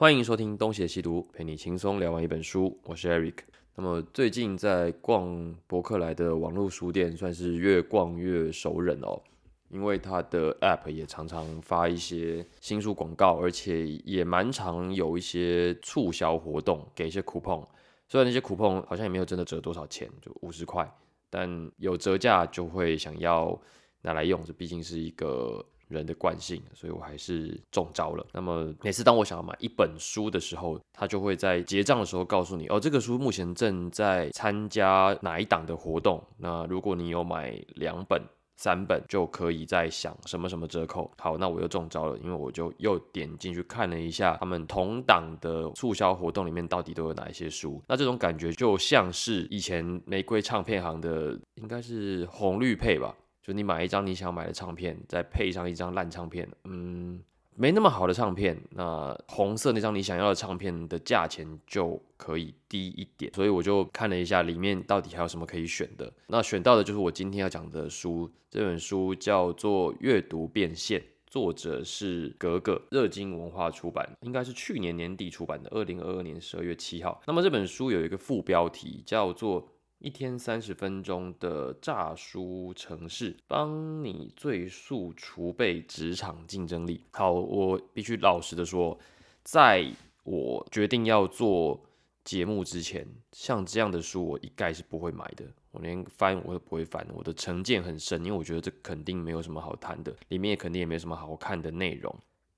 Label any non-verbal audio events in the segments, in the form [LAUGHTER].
欢迎收听东邪西毒，陪你轻松聊完一本书。我是 Eric。那么最近在逛博客来的网络书店，算是越逛越熟人哦。因为它的 App 也常常发一些新书广告，而且也蛮常有一些促销活动，给一些 coupon。虽然那些 coupon 好像也没有真的折多少钱，就五十块，但有折价就会想要拿来用，这毕竟是一个。人的惯性，所以我还是中招了。那么每次当我想要买一本书的时候，他就会在结账的时候告诉你，哦，这个书目前正在参加哪一档的活动。那如果你有买两本、三本，就可以再享什么什么折扣。好，那我又中招了，因为我就又点进去看了一下他们同档的促销活动里面到底都有哪一些书。那这种感觉就像是以前玫瑰唱片行的，应该是红绿配吧。就你买一张你想买的唱片，再配上一张烂唱片，嗯，没那么好的唱片，那红色那张你想要的唱片的价钱就可以低一点。所以我就看了一下里面到底还有什么可以选的。那选到的就是我今天要讲的书，这本书叫做《阅读变现》，作者是格格，热金文化出版，应该是去年年底出版的，二零二二年十二月七号。那么这本书有一个副标题叫做。一天三十分钟的诈书城市，帮你最速储备职场竞争力。好，我必须老实的说，在我决定要做节目之前，像这样的书我一概是不会买的。我连翻我都不会翻，我的成见很深，因为我觉得这肯定没有什么好谈的，里面也肯定也没什么好看的内容。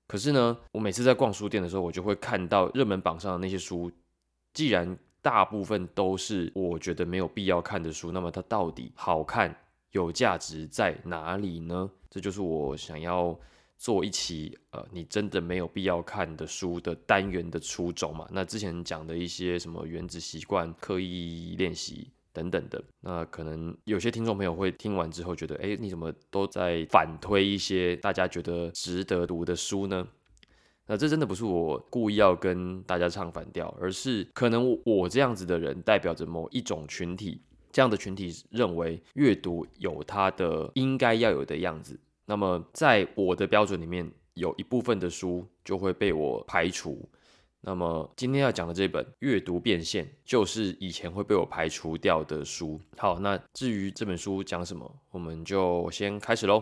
可是呢，我每次在逛书店的时候，我就会看到热门榜上的那些书，既然大部分都是我觉得没有必要看的书，那么它到底好看、有价值在哪里呢？这就是我想要做一期呃，你真的没有必要看的书的单元的初衷嘛？那之前讲的一些什么原子习惯、刻意练习等等的，那可能有些听众朋友会听完之后觉得，哎，你怎么都在反推一些大家觉得值得读的书呢？那这真的不是我故意要跟大家唱反调，而是可能我这样子的人代表着某一种群体，这样的群体认为阅读有它的应该要有的样子。那么在我的标准里面，有一部分的书就会被我排除。那么今天要讲的这本《阅读变现》，就是以前会被我排除掉的书。好，那至于这本书讲什么，我们就先开始喽。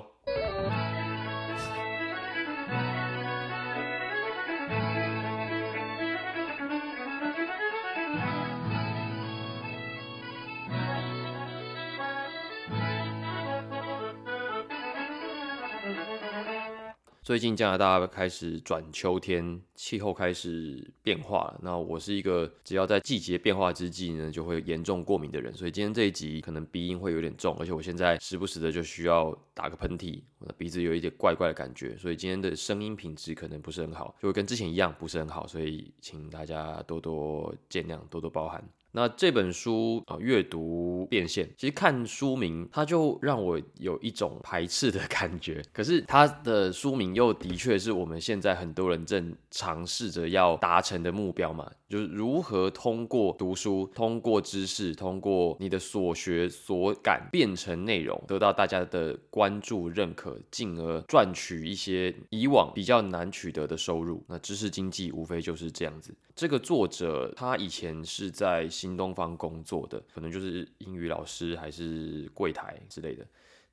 最近加拿大开始转秋天，气候开始变化了。那我是一个只要在季节变化之际呢，就会严重过敏的人，所以今天这一集可能鼻音会有点重，而且我现在时不时的就需要打个喷嚏，我的鼻子有一点怪怪的感觉，所以今天的声音品质可能不是很好，就会跟之前一样不是很好，所以请大家多多见谅，多多包涵。那这本书啊，阅读变现，其实看书名，它就让我有一种排斥的 [LAUGHS] 感觉。可是它的书名又的确是我们现在很多人正尝试着要达成的目标嘛。就是如何通过读书、通过知识、通过你的所学所感变成内容，得到大家的关注、认可，进而赚取一些以往比较难取得的收入。那知识经济无非就是这样子。这个作者他以前是在新东方工作的，可能就是英语老师还是柜台之类的。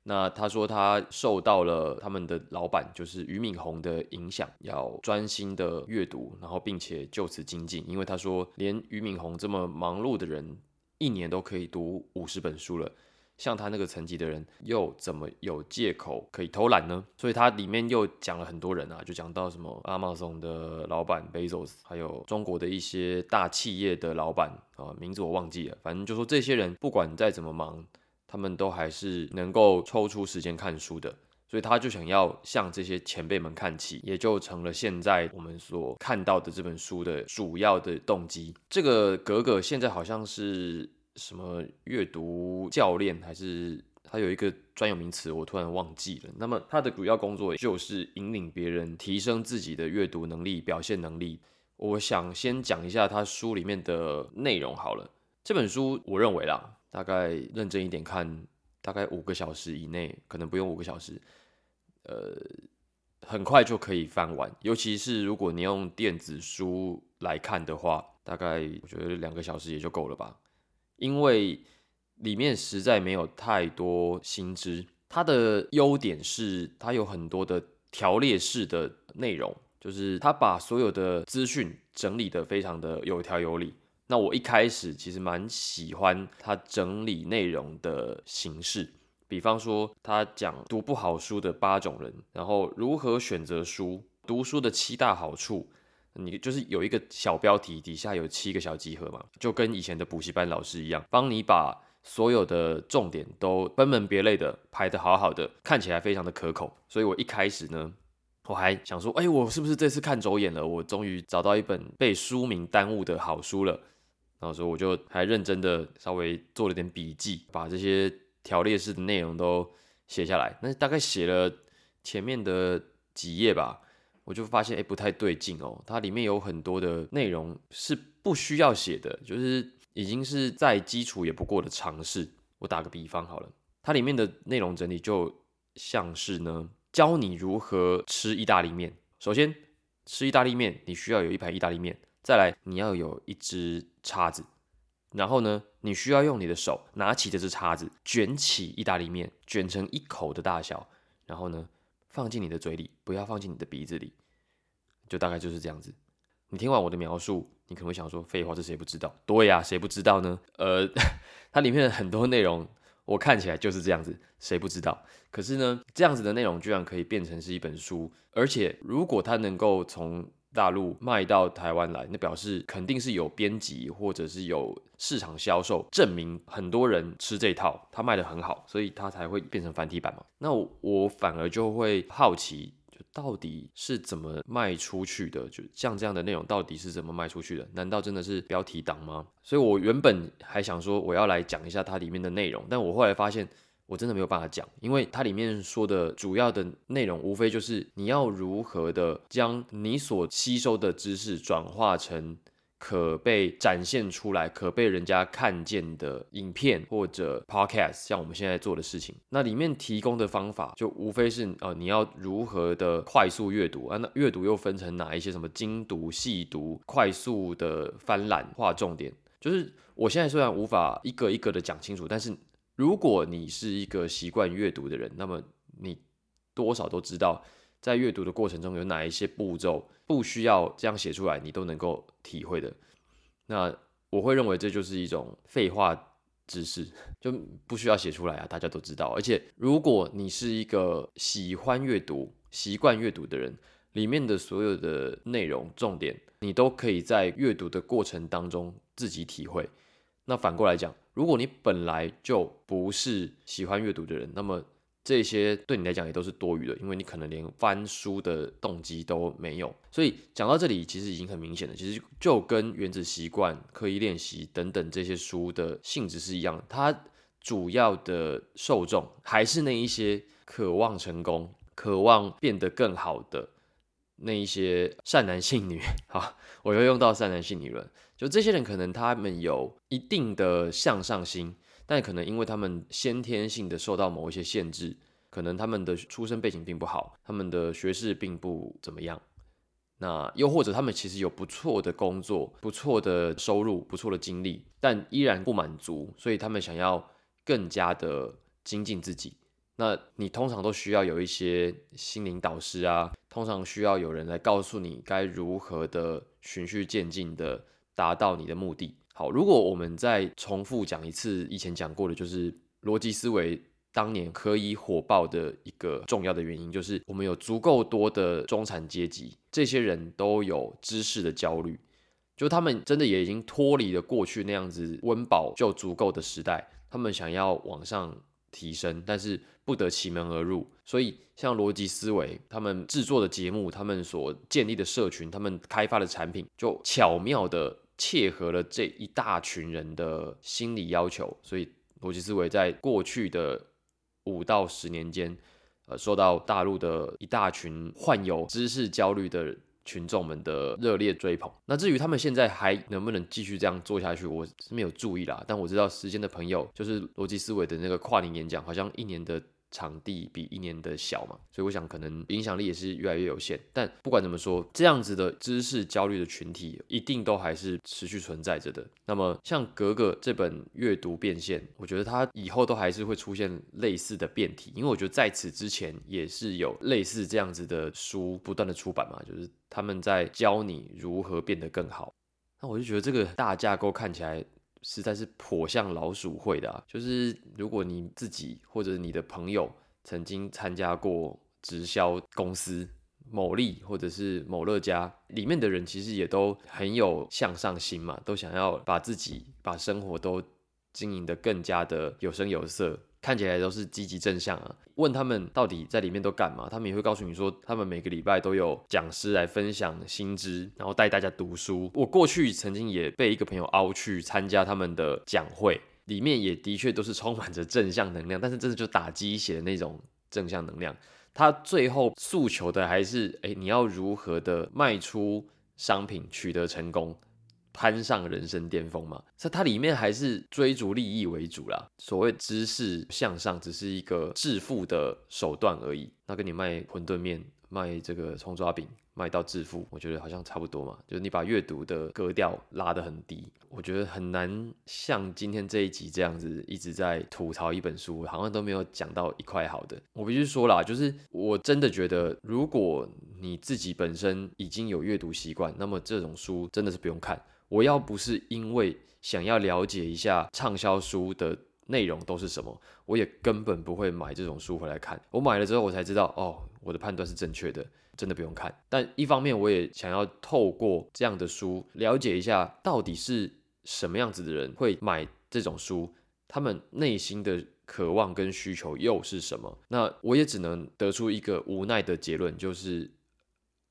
那他说他受到了他们的老板就是俞敏洪的影响，要专心的阅读，然后并且就此精进。因为他说连俞敏洪这么忙碌的人，一年都可以读五十本书了，像他那个层级的人，又怎么有借口可以偷懒呢？所以他里面又讲了很多人啊，就讲到什么阿 o 逊的老板 Bezos，还有中国的一些大企业的老板啊，名字我忘记了，反正就说这些人不管再怎么忙。他们都还是能够抽出时间看书的，所以他就想要向这些前辈们看齐，也就成了现在我们所看到的这本书的主要的动机。这个格格现在好像是什么阅读教练，还是他有一个专有名词，我突然忘记了。那么他的主要工作就是引领别人提升自己的阅读能力、表现能力。我想先讲一下他书里面的内容好了。这本书我认为啦。大概认真一点看，大概五个小时以内，可能不用五个小时，呃，很快就可以翻完，尤其是如果你用电子书来看的话，大概我觉得两个小时也就够了吧，因为里面实在没有太多新知。它的优点是它有很多的条列式的内容，就是它把所有的资讯整理的非常的有条有理。那我一开始其实蛮喜欢它整理内容的形式。比方说，他讲读不好书的八种人，然后如何选择书，读书的七大好处，你就是有一个小标题，底下有七个小集合嘛，就跟以前的补习班老师一样，帮你把所有的重点都分门别类的排得好好的，看起来非常的可口。所以我一开始呢，我还想说，哎，我是不是这次看走眼了？我终于找到一本被书名耽误的好书了。然后说，我就还认真的稍微做了点笔记，把这些。条列式的内容都写下来，那大概写了前面的几页吧，我就发现哎不太对劲哦，它里面有很多的内容是不需要写的，就是已经是再基础也不过的尝试。我打个比方好了，它里面的内容整理就像是呢，教你如何吃意大利面。首先吃意大利面，你需要有一盘意大利面，再来你要有一只叉子。然后呢，你需要用你的手拿起这只叉子，卷起意大利面，卷成一口的大小，然后呢，放进你的嘴里，不要放进你的鼻子里，就大概就是这样子。你听完我的描述，你可能会想说，废话，这谁不知道？对呀，谁不知道呢？呃，[LAUGHS] 它里面的很多内容，我看起来就是这样子，谁不知道？可是呢，这样子的内容居然可以变成是一本书，而且如果它能够从大陆卖到台湾来，那表示肯定是有编辑或者是有市场销售证明，很多人吃这套，它卖的很好，所以它才会变成繁体版嘛。那我反而就会好奇，就到底是怎么卖出去的？就像这样的内容到底是怎么卖出去的？难道真的是标题党吗？所以我原本还想说我要来讲一下它里面的内容，但我后来发现。我真的没有办法讲，因为它里面说的主要的内容，无非就是你要如何的将你所吸收的知识转化成可被展现出来、可被人家看见的影片或者 podcast，像我们现在做的事情。那里面提供的方法，就无非是呃，你要如何的快速阅读啊？那阅读又分成哪一些？什么精读、细读、快速的翻览、画重点？就是我现在虽然无法一个一个的讲清楚，但是。如果你是一个习惯阅读的人，那么你多少都知道，在阅读的过程中有哪一些步骤不需要这样写出来，你都能够体会的。那我会认为这就是一种废话知识，就不需要写出来啊，大家都知道。而且如果你是一个喜欢阅读、习惯阅读的人，里面的所有的内容重点，你都可以在阅读的过程当中自己体会。那反过来讲，如果你本来就不是喜欢阅读的人，那么这些对你来讲也都是多余的，因为你可能连翻书的动机都没有。所以讲到这里，其实已经很明显了，其实就跟《原子习惯》、刻意练习等等这些书的性质是一样，它主要的受众还是那一些渴望成功、[LAUGHS] 渴望变得更好的那一些善男信女。[LAUGHS] 好，我又用到善男信女了。就这些人，可能他们有一定的向上心，但可能因为他们先天性的受到某一些限制，可能他们的出身背景并不好，他们的学识并不怎么样。那又或者他们其实有不错的工作、不错的收入、不错的经历，但依然不满足，所以他们想要更加的精进自己。那你通常都需要有一些心灵导师啊，通常需要有人来告诉你该如何的循序渐进的。达到你的目的。好，如果我们再重复讲一次以前讲过的，就是逻辑思维当年可以火爆的一个重要的原因，就是我们有足够多的中产阶级，这些人都有知识的焦虑，就他们真的也已经脱离了过去那样子温饱就足够的时代，他们想要往上提升，但是不得其门而入。所以像逻辑思维，他们制作的节目，他们所建立的社群，他们开发的产品，就巧妙的。切合了这一大群人的心理要求，所以逻辑思维在过去的五到十年间，呃，受到大陆的一大群患有知识焦虑的群众们的热烈追捧。那至于他们现在还能不能继续这样做下去，我是没有注意啦。但我知道时间的朋友，就是逻辑思维的那个跨年演讲，好像一年的场地比一年的小嘛，所以我想可能影响力也是越来越有限。但不管怎么说，这样子的知识焦虑的群体一定都还是持续存在着的。那么像格格这本阅读变现，我觉得它以后都还是会出现类似的变体，因为我觉得在此之前也是有类似这样子的书不断的出版嘛，就是他们在教你如何变得更好。那我就觉得这个大架构看起来。实在是颇像老鼠会的，啊就是如果你自己或者你的朋友曾经参加过直销公司某利或者是某乐家里面的人，其实也都很有向上心嘛，都想要把自己把生活都经营的更加的有声有色。看起来都是积极正向啊。问他们到底在里面都干嘛，他们也会告诉你说，他们每个礼拜都有讲师来分享新知，然后带大家读书。我过去曾经也被一个朋友凹去参加他们的讲会，里面也的确都是充满着正向能量，但是真的就打鸡血的那种正向能量。他最后诉求的还是，哎，你要如何的卖出商品，取得成功。攀上人生巅峰嘛？所以它里面还是追逐利益为主啦。所谓知识向上，只是一个致富的手段而已。那跟你卖馄饨面、卖这个葱抓饼，卖到致富，我觉得好像差不多嘛。就是你把阅读的格调拉得很低，我觉得很难像今天这一集这样子一直在吐槽一本书，好像都没有讲到一块好的。我必须说啦，就是我真的觉得，如果你自己本身已经有阅读习惯，那么这种书真的是不用看。我要不是因为想要了解一下畅销书的内容都是什么，我也根本不会买这种书回来看。我买了之后，我才知道哦，我的判断是正确的，真的不用看。但一方面，我也想要透过这样的书了解一下，到底是什么样子的人会买这种书，他们内心的渴望跟需求又是什么？那我也只能得出一个无奈的结论，就是，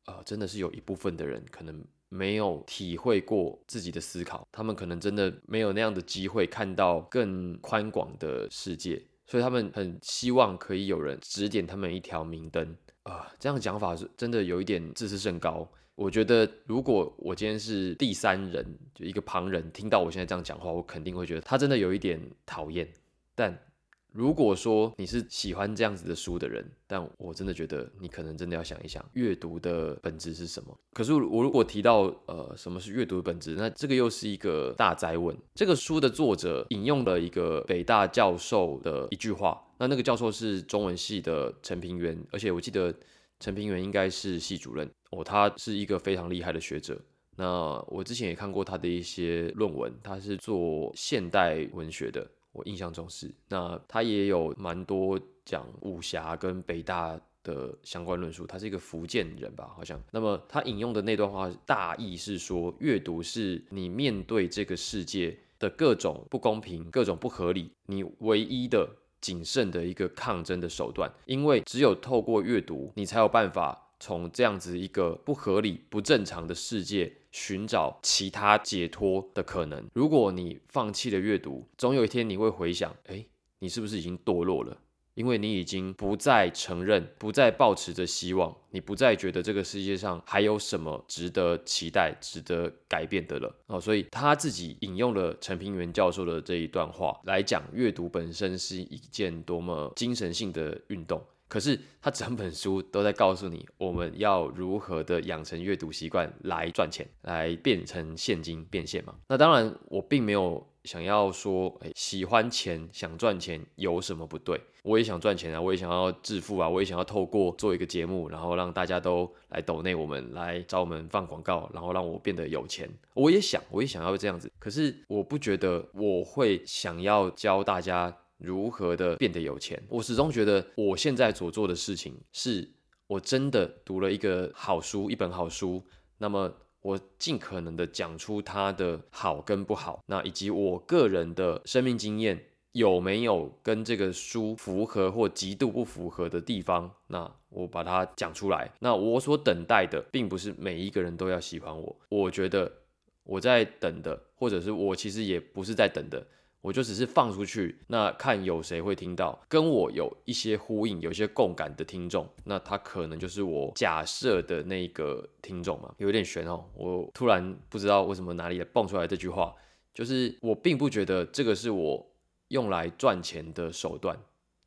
呃，真的是有一部分的人可能。没有体会过自己的思考，他们可能真的没有那样的机会看到更宽广的世界，所以他们很希望可以有人指点他们一条明灯啊。这样讲法是真的有一点自视甚高。我觉得如果我今天是第三人，就一个旁人，听到我现在这样讲话，我肯定会觉得他真的有一点讨厌。但如果说你是喜欢这样子的书的人，但我真的觉得你可能真的要想一想，阅读的本质是什么。可是我如果提到呃什么是阅读的本质，那这个又是一个大灾问。这个书的作者引用了一个北大教授的一句话，那那个教授是中文系的陈平原，而且我记得陈平原应该是系主任哦，他是一个非常厉害的学者。那我之前也看过他的一些论文，他是做现代文学的。我印象中是，那他也有蛮多讲武侠跟北大的相关论述。他是一个福建人吧，好像。那么他引用的那段话大意是说，阅读是你面对这个世界的各种不公平、各种不合理，你唯一的谨慎的一个抗争的手段。因为只有透过阅读，你才有办法。从这样子一个不合理、不正常的世界寻找其他解脱的可能。如果你放弃了阅读，总有一天你会回想：哎，你是不是已经堕落了？因为你已经不再承认，不再抱持着希望，你不再觉得这个世界上还有什么值得期待、值得改变的了。哦，所以他自己引用了陈平原教授的这一段话来讲，阅读本身是一件多么精神性的运动。可是他整本书都在告诉你，我们要如何的养成阅读习惯来赚钱，来变成现金变现嘛？那当然，我并没有想要说，哎，喜欢钱想赚钱有什么不对？我也想赚钱啊，我也想要致富啊，我也想要透过做一个节目，然后让大家都来抖内我们，来找我们放广告，然后让我变得有钱。我也想，我也想要这样子。可是我不觉得我会想要教大家。如何的变得有钱？我始终觉得我现在所做的事情，是我真的读了一个好书，一本好书。那么我尽可能的讲出它的好跟不好，那以及我个人的生命经验有没有跟这个书符合或极度不符合的地方，那我把它讲出来。那我所等待的，并不是每一个人都要喜欢我。我觉得我在等的，或者是我其实也不是在等的。我就只是放出去，那看有谁会听到，跟我有一些呼应、有一些共感的听众，那他可能就是我假设的那个听众嘛，有点悬哦。我突然不知道为什么哪里蹦出来这句话，就是我并不觉得这个是我用来赚钱的手段，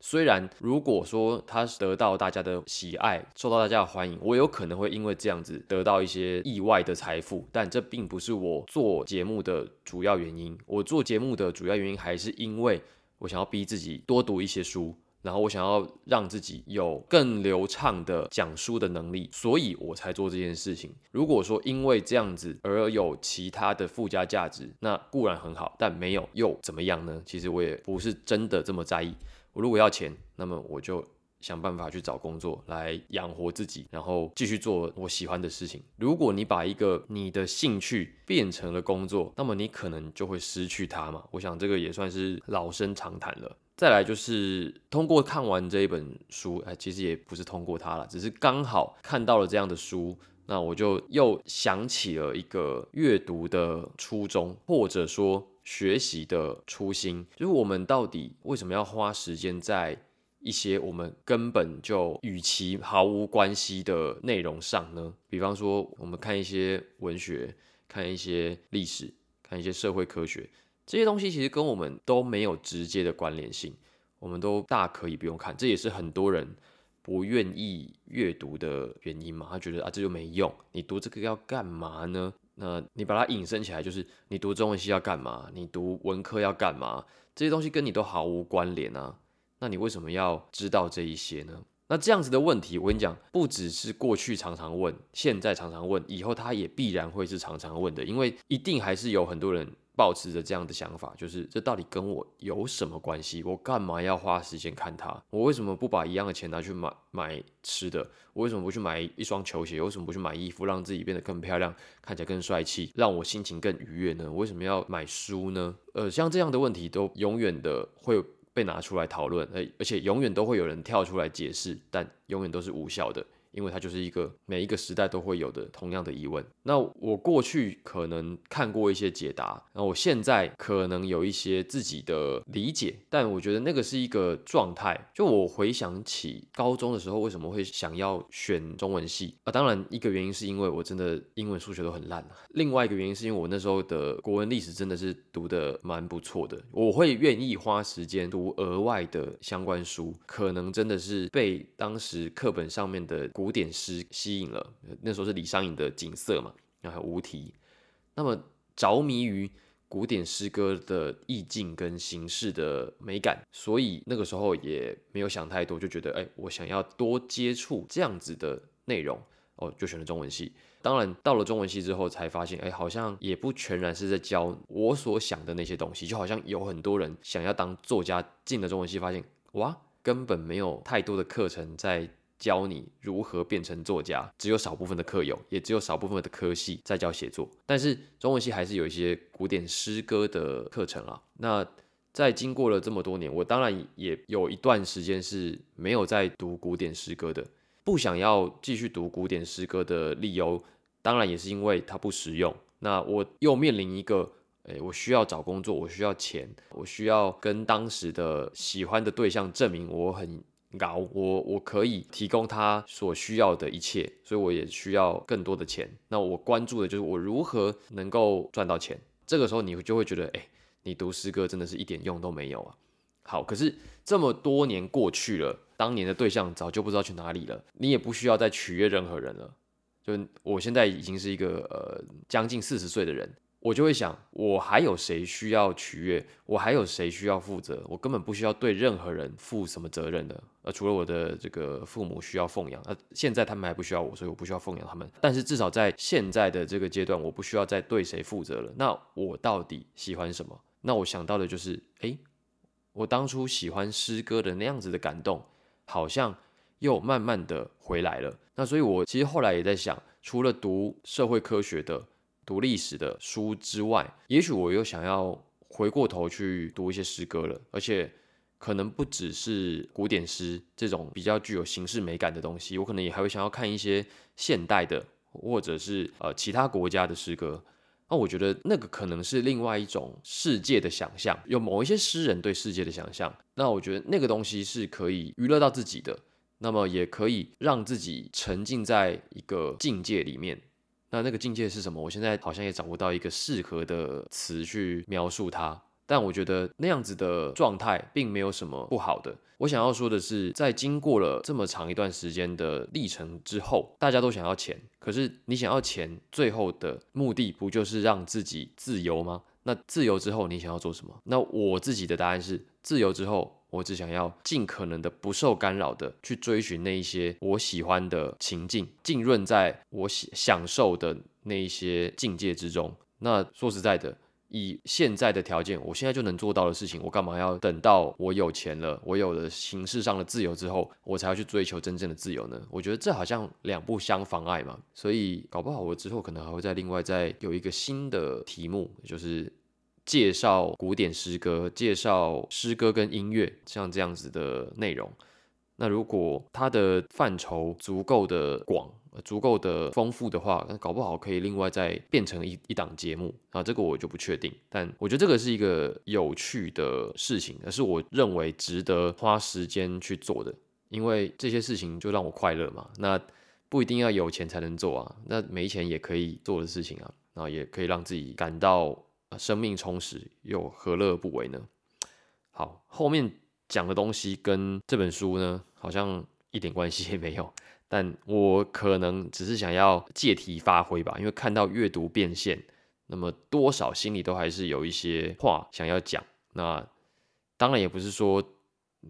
虽然如果说他得到大家的喜爱，受到大家的欢迎，我有可能会因为这样子得到一些意外的财富，但这并不是我做节目的主要原因。我做节目的主要原因还是因为我想要逼自己多读一些书。然后我想要让自己有更流畅的讲书的能力，所以我才做这件事情。如果说因为这样子而有其他的附加价值，那固然很好，但没有又怎么样呢？其实我也不是真的这么在意。我如果要钱，那么我就想办法去找工作来养活自己，然后继续做我喜欢的事情。如果你把一个你的兴趣变成了工作，那么你可能就会失去它嘛。我想这个也算是老生常谈了。再来就是通过看完这一本书，哎，其实也不是通过它了，只是刚好看到了这样的书，那我就又想起了一个阅读的初衷，或者说学习的初心，就是我们到底为什么要花时间在一些我们根本就与其毫无关系的内容上呢？比方说，我们看一些文学，看一些历史，看一些社会科学。这些东西其实跟我们都没有直接的关联性，我们都大可以不用看，这也是很多人不愿意阅读的原因嘛。他觉得啊，这就没用，你读这个要干嘛呢？那你把它引申起来，就是你读中文系要干嘛？你读文科要干嘛？这些东西跟你都毫无关联啊。那你为什么要知道这一些呢？那这样子的问题，我跟你讲，不只是过去常常问，现在常常问，以后他也必然会是常常问的，因为一定还是有很多人。保持着这样的想法，就是这到底跟我有什么关系？我干嘛要花时间看它？我为什么不把一样的钱拿去买买吃的？我为什么不去买一双球鞋？为什么不去买衣服，让自己变得更漂亮，看起来更帅气，让我心情更愉悦呢？我为什么要买书呢？呃，像这样的问题都永远的会被拿出来讨论，而而且永远都会有人跳出来解释，但永远都是无效的。因为它就是一个每一个时代都会有的同样的疑问。那我过去可能看过一些解答，那我现在可能有一些自己的理解，但我觉得那个是一个状态。就我回想起高中的时候，为什么会想要选中文系啊？当然，一个原因是因为我真的英文、数学都很烂另外一个原因是因为我那时候的国文、历史真的是读的蛮不错的。我会愿意花时间读额外的相关书，可能真的是被当时课本上面的。古典诗吸引了，那时候是李商隐的景色嘛，然后无题，那么着迷于古典诗歌的意境跟形式的美感，所以那个时候也没有想太多，就觉得哎，我想要多接触这样子的内容，哦，就选了中文系。当然到了中文系之后，才发现哎，好像也不全然是在教我所想的那些东西，就好像有很多人想要当作家，进了中文系发现哇，根本没有太多的课程在。教你如何变成作家，只有少部分的课有，也只有少部分的科系在教写作。但是中文系还是有一些古典诗歌的课程啊。那在经过了这么多年，我当然也有一段时间是没有在读古典诗歌的。不想要继续读古典诗歌的理由，当然也是因为它不实用。那我又面临一个，诶，我需要找工作，我需要钱，我需要跟当时的喜欢的对象证明我很。高，我我可以提供他所需要的一切，所以我也需要更多的钱。那我关注的就是我如何能够赚到钱。这个时候你就会觉得，哎，你读诗歌真的是一点用都没有啊。好，可是这么多年过去了，当年的对象早就不知道去哪里了，你也不需要再取悦任何人了。就我现在已经是一个呃将近四十岁的人。我就会想，我还有谁需要取悦？我还有谁需要负责？我根本不需要对任何人负什么责任的。呃，除了我的这个父母需要奉养，呃，现在他们还不需要我，所以我不需要奉养他们。但是至少在现在的这个阶段，我不需要再对谁负责了。那我到底喜欢什么？那我想到的就是，诶，我当初喜欢诗歌的那样子的感动，好像又慢慢的回来了。那所以，我其实后来也在想，除了读社会科学的。读历史的书之外，也许我又想要回过头去读一些诗歌了，而且可能不只是古典诗这种比较具有形式美感的东西，我可能也还会想要看一些现代的，或者是呃其他国家的诗歌。那我觉得那个可能是另外一种世界的想象，有某一些诗人对世界的想象。那我觉得那个东西是可以娱乐到自己的，那么也可以让自己沉浸在一个境界里面。那那个境界是什么？我现在好像也找不到一个适合的词去描述它。但我觉得那样子的状态并没有什么不好的。我想要说的是，在经过了这么长一段时间的历程之后，大家都想要钱，可是你想要钱，最后的目的不就是让自己自由吗？那自由之后，你想要做什么？那我自己的答案是，自由之后。我只想要尽可能的不受干扰的去追寻那一些我喜欢的情境，浸润在我享享受的那一些境界之中。那说实在的，以现在的条件，我现在就能做到的事情，我干嘛要等到我有钱了，我有了形式上的自由之后，我才要去追求真正的自由呢？我觉得这好像两不相妨碍嘛。所以搞不好我之后可能还会再另外再有一个新的题目，就是。介绍古典诗歌，介绍诗歌跟音乐，像这样子的内容。那如果它的范畴足够的广，足够的丰富的话，那搞不好可以另外再变成一一档节目啊。这个我就不确定，但我觉得这个是一个有趣的事情，而是我认为值得花时间去做的，因为这些事情就让我快乐嘛。那不一定要有钱才能做啊，那没钱也可以做的事情啊，然后也可以让自己感到。生命充实又何乐不为呢？好，后面讲的东西跟这本书呢，好像一点关系也没有。但我可能只是想要借题发挥吧，因为看到阅读变现，那么多少心里都还是有一些话想要讲。那当然也不是说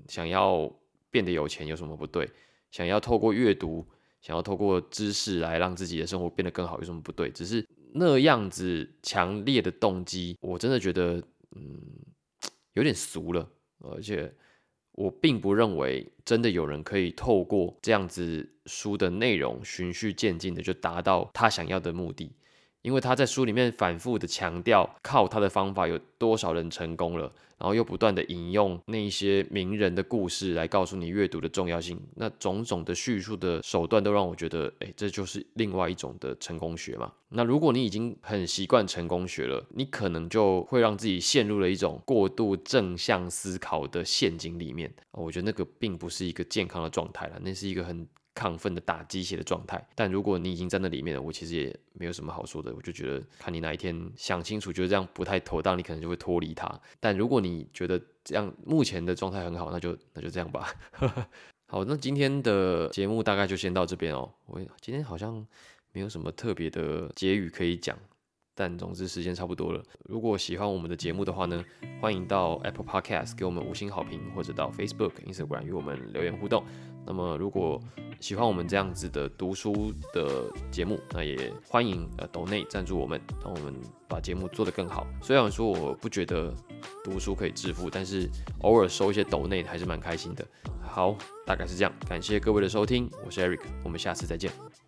想要变得有钱有什么不对，想要透过阅读，想要透过知识来让自己的生活变得更好有什么不对？只是。那样子强烈的动机，我真的觉得，嗯，[TSK] 有点俗了。而且，我并不认为真的有人可以透过这样子书的内容循序渐进的就达到他想要的目的。因为他在书里面反复的强调，靠他的方法有多少人成功了，然后又不断的引用那一些名人的故事来告诉你阅读的重要性，那种种的叙述的手段都让我觉得，哎，这就是另外一种的成功学嘛。那如果你已经很习惯成功学了，你可能就会让自己陷入了一种过度正向思考的陷阱里面。我觉得那个并不是一个健康的状态了，那是一个很。亢奋的打鸡血的状态，但如果你已经在那里面了，我其实也没有什么好说的。我就觉得，看你哪一天想清楚，觉得这样不太妥当，你可能就会脱离它。但如果你觉得这样目前的状态很好，那就那就这样吧。[LAUGHS] 好，那今天的节目大概就先到这边哦。我今天好像没有什么特别的结语可以讲。但总之时间差不多了。如果喜欢我们的节目的话呢，欢迎到 Apple Podcast 给我们五星好评，或者到 Facebook、Instagram 与我们留言互动。那么如果喜欢我们这样子的读书的节目，那也欢迎呃抖内赞助我们，让我们把节目做得更好。虽然说我不觉得读书可以致富，但是偶尔收一些抖内还是蛮开心的。好，大概是这样，感谢各位的收听，我是 Eric，我们下次再见。